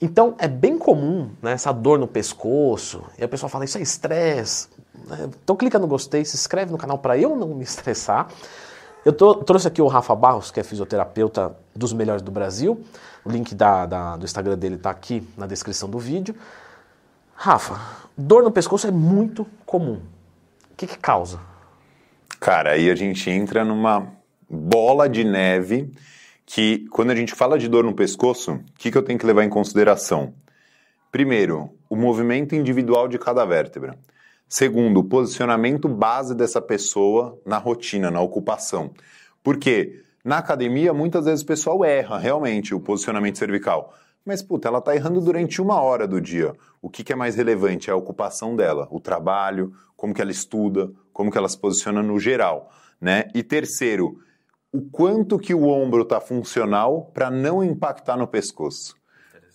Então é bem comum né, essa dor no pescoço, e a pessoa fala, isso é estresse. né? Então clica no gostei, se inscreve no canal para eu não me estressar. Eu tô- trouxe aqui o Rafa Barros, que é fisioterapeuta dos melhores do Brasil. O link da- da- do Instagram dele está aqui na descrição do vídeo. Rafa, dor no pescoço é muito comum. O que, que causa? Cara, aí a gente entra numa bola de neve que, quando a gente fala de dor no pescoço, o que, que eu tenho que levar em consideração? Primeiro, o movimento individual de cada vértebra. Segundo, o posicionamento base dessa pessoa na rotina, na ocupação. Porque na academia, muitas vezes o pessoal erra realmente o posicionamento cervical. Mas, puta, ela tá errando durante uma hora do dia. O que, que é mais relevante? É a ocupação dela, o trabalho, como que ela estuda, como que ela se posiciona no geral, né? E terceiro, o quanto que o ombro está funcional para não impactar no pescoço.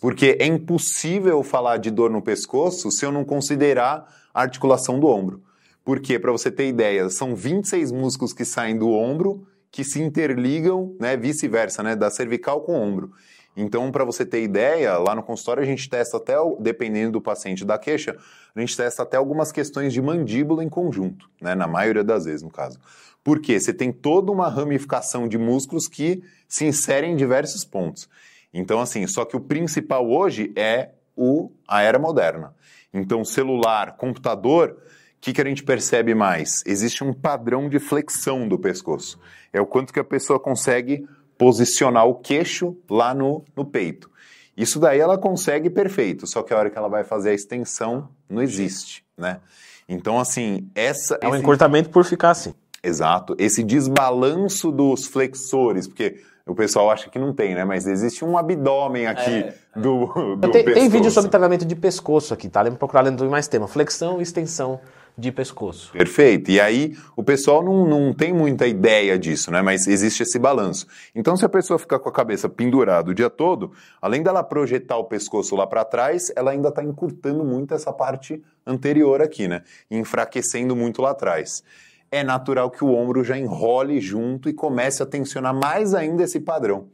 Porque é impossível falar de dor no pescoço se eu não considerar a articulação do ombro. Porque, para você ter ideia, são 26 músculos que saem do ombro que se interligam, né, vice-versa, né, da cervical com o ombro. Então, para você ter ideia, lá no consultório a gente testa até, dependendo do paciente da queixa, a gente testa até algumas questões de mandíbula em conjunto, né, na maioria das vezes, no caso. Por quê? Você tem toda uma ramificação de músculos que se inserem em diversos pontos. Então, assim, só que o principal hoje é o, a era moderna. Então, celular, computador, o que, que a gente percebe mais? Existe um padrão de flexão do pescoço. É o quanto que a pessoa consegue posicionar o queixo lá no, no peito. Isso daí ela consegue perfeito, só que a hora que ela vai fazer a extensão, não existe, né? Então, assim, essa... É um esse- encurtamento por ficar assim. Exato. Esse desbalanço dos flexores, porque o pessoal acha que não tem, né? Mas existe um abdômen aqui É, do, do Tem, tem pescoço. vídeo sobre treinamento de pescoço aqui, tá? Lembra procurar lendo mais tema. Flexão e extensão de pescoço. Perfeito. E aí o pessoal não, não tem muita ideia disso, né? Mas existe esse balanço. Então, se a pessoa ficar com a cabeça pendurada o dia todo, além dela projetar o pescoço lá para trás, ela ainda está encurtando muito essa parte anterior aqui, né? Enfraquecendo muito lá atrás. É natural que o ombro já enrole junto e comece a tensionar mais ainda esse padrão.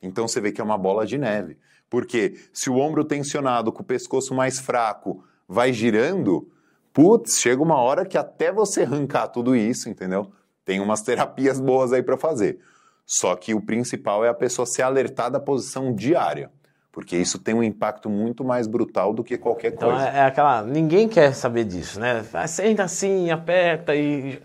Então você vê que é uma bola de neve. Porque se o ombro tensionado com o pescoço mais fraco vai girando, putz, chega uma hora que até você arrancar tudo isso, entendeu? Tem umas terapias boas aí para fazer. Só que o principal é a pessoa se alertar da posição diária. Porque isso tem um impacto muito mais brutal do que qualquer Então coisa. é, é aquela. Ninguém quer saber disso, né? Ah, Senta assim, aperta e.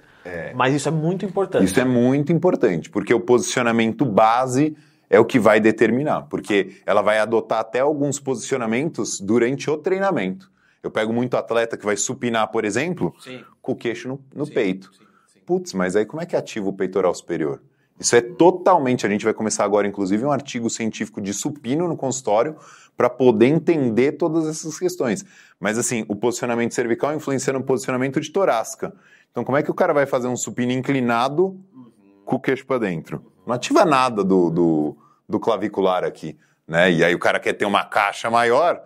Mas isso é muito importante. Isso é muito importante, porque o posicionamento base é o que vai determinar, porque ela vai adotar até alguns posicionamentos durante o treinamento. Eu pego muito atleta que vai supinar, por exemplo, Sim. com o queixo no, no Sim, peito. sim. Putz, mas aí como é que ativa o peitoral superior? Isso é totalmente. A gente vai começar agora, inclusive, um artigo científico de supino no consultório para poder entender todas essas questões. Mas, assim, o posicionamento cervical influencia no posicionamento de torácica. Então, como é que o cara vai fazer um supino inclinado com o queixo para dentro? Não ativa nada do, do, do clavicular aqui. Né? E aí o cara quer ter uma caixa maior.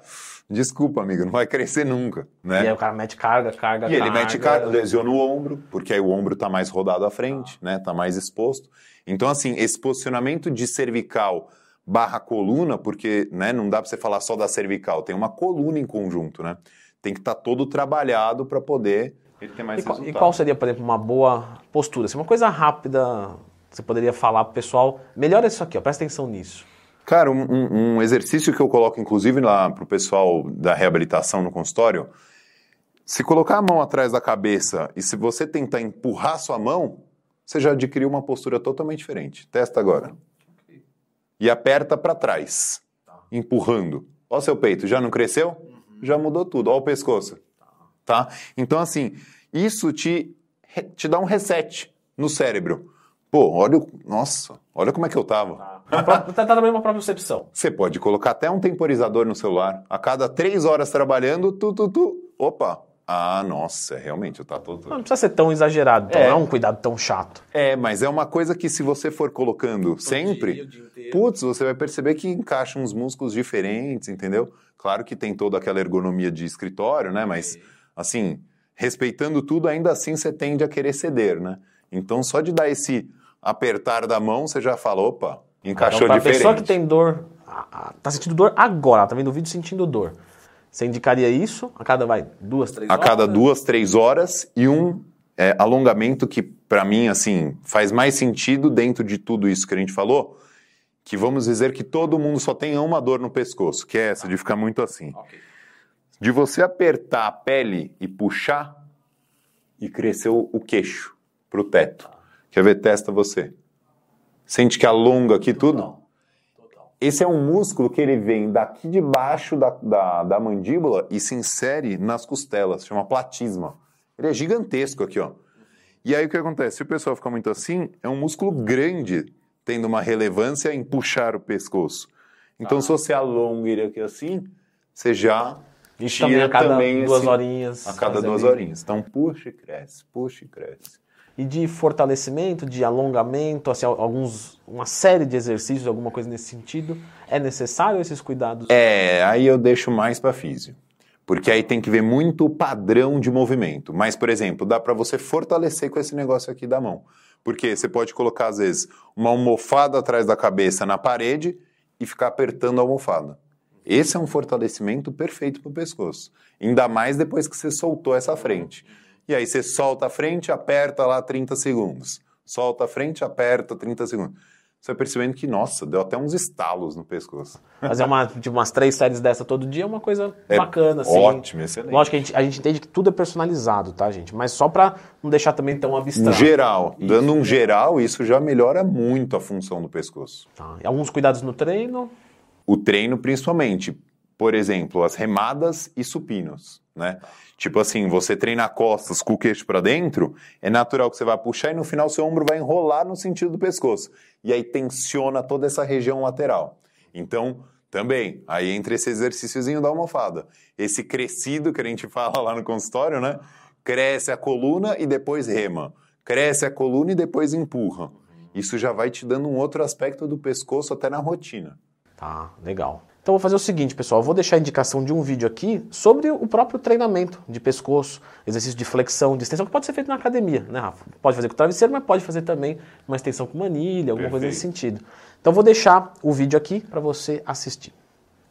Desculpa, amigo, não vai crescer nunca. Né? E aí o cara mete carga, carga, E ele carga. mete carga, lesiona o ombro, porque aí o ombro está mais rodado à frente, né? Tá mais exposto. Então, assim, esse posicionamento de cervical barra coluna, porque né, não dá para você falar só da cervical, tem uma coluna em conjunto, né? Tem que estar todo trabalhado para poder ele ter mais E qual, e resultado. qual seria, por exemplo, uma boa postura? Se uma coisa rápida, você poderia falar pro pessoal, melhora isso aqui, ó, presta atenção nisso. Cara, um, um- exercício que eu coloco, inclusive, lá pro pessoal da reabilitação no consultório, se colocar a mão atrás da cabeça e se você tentar empurrar sua mão, você já adquiriu uma postura totalmente diferente. Testa agora. E aperta para trás, empurrando. Ó seu peito, já não cresceu? Já mudou tudo. Ó o pescoço. Tá? Então, assim, isso te, te dá um reset no cérebro. Pô, olha, o- nossa, olha como é que eu tava. Tá tá trabalhando uma própria percepção. Você pode colocar até um temporizador no celular. A cada três horas trabalhando, tu, tu, tu. Opa! Ah, nossa, realmente, eu tá todo. Não precisa ser tão exagerado, então É. não é um cuidado tão chato. É, mas é uma coisa que se você for colocando sempre, dia, putz, você vai perceber que encaixa uns músculos diferentes, entendeu? Claro que tem toda aquela ergonomia de escritório, né? Mas, assim, respeitando tudo, ainda assim você tende a querer ceder, né? Então, só de dar esse apertar da mão, você já fala, opa, encaixou então, diferente. pessoa que tem dor tá sentindo dor agora, tá vendo o vídeo sentindo dor. Você indicaria isso a cada, vai, duas, três a horas? A cada duas, três horas e um é, alongamento que, para mim, assim, faz mais sentido dentro de tudo isso que a gente falou, que vamos dizer que todo mundo só tem uma dor no pescoço, que é essa, de ficar muito assim. Okay. De você apertar a pele e puxar e crescer o queixo para o teto. Quer ver? Testa você. Sente que alonga aqui tudo? Esse é um músculo que ele vem daqui de baixo da, da, da mandíbula e se insere nas costelas, chama platisma. Ele é gigantesco aqui, ó. E aí o que acontece? Se o pessoal ficar muito assim, é um músculo grande, tendo uma relevância em puxar o pescoço. Então, ah. se você alonga ele aqui assim, você já Isso também a cada também duas horinhas. A cada duas horinhas. Então, puxa e cresce, puxa e cresce e de fortalecimento, de alongamento, assim, alguns, uma série de exercícios, alguma coisa nesse sentido? É necessário esses cuidados? É, aí eu deixo mais para físio. Porque aí tem que ver muito o padrão de movimento. Mas, por exemplo, dá para você fortalecer com esse negócio aqui da mão. Porque você pode colocar, às vezes, uma almofada atrás da cabeça na parede e ficar apertando a almofada. Esse é um fortalecimento perfeito para o pescoço. Ainda mais depois que você soltou essa frente. E aí você solta a frente, aperta lá 30 segundos. Solta a frente, aperta 30 segundos. Você vai percebendo que, nossa, deu até uns estalos no pescoço. Fazer uma, de umas três séries dessa todo dia é uma coisa é bacana, assim. Ótimo, excelente. Lógico que a gente, a gente entende que tudo é personalizado, tá, gente? Mas só para não deixar também tão abstrato. Um geral. Isso. Dando um geral, isso já melhora muito a função do pescoço. Tá. E alguns cuidados no treino? O treino, principalmente. Por exemplo, as remadas e supinos, né? Tá. Tipo assim, você treina costas com o queixo para dentro, é natural que você vai puxar e no final seu ombro vai enrolar no sentido do pescoço. E aí tensiona toda essa região lateral. Então, também, aí entra esse exercíciozinho da almofada. Esse crescido que a gente fala lá no consultório, né? Cresce a coluna e depois rema. Cresce a coluna e depois empurra. Isso já vai te dando um outro aspecto do pescoço até na rotina. Tá, legal. Então vou fazer o seguinte, pessoal, eu vou deixar a indicação de um vídeo aqui sobre o próprio treinamento de pescoço, exercício de flexão, de extensão, que pode ser feito na academia, né, Rafa? Pode fazer com travesseiro, mas pode fazer também uma extensão com manilha, alguma Perfeito. coisa nesse sentido. Então vou deixar o vídeo aqui para você assistir.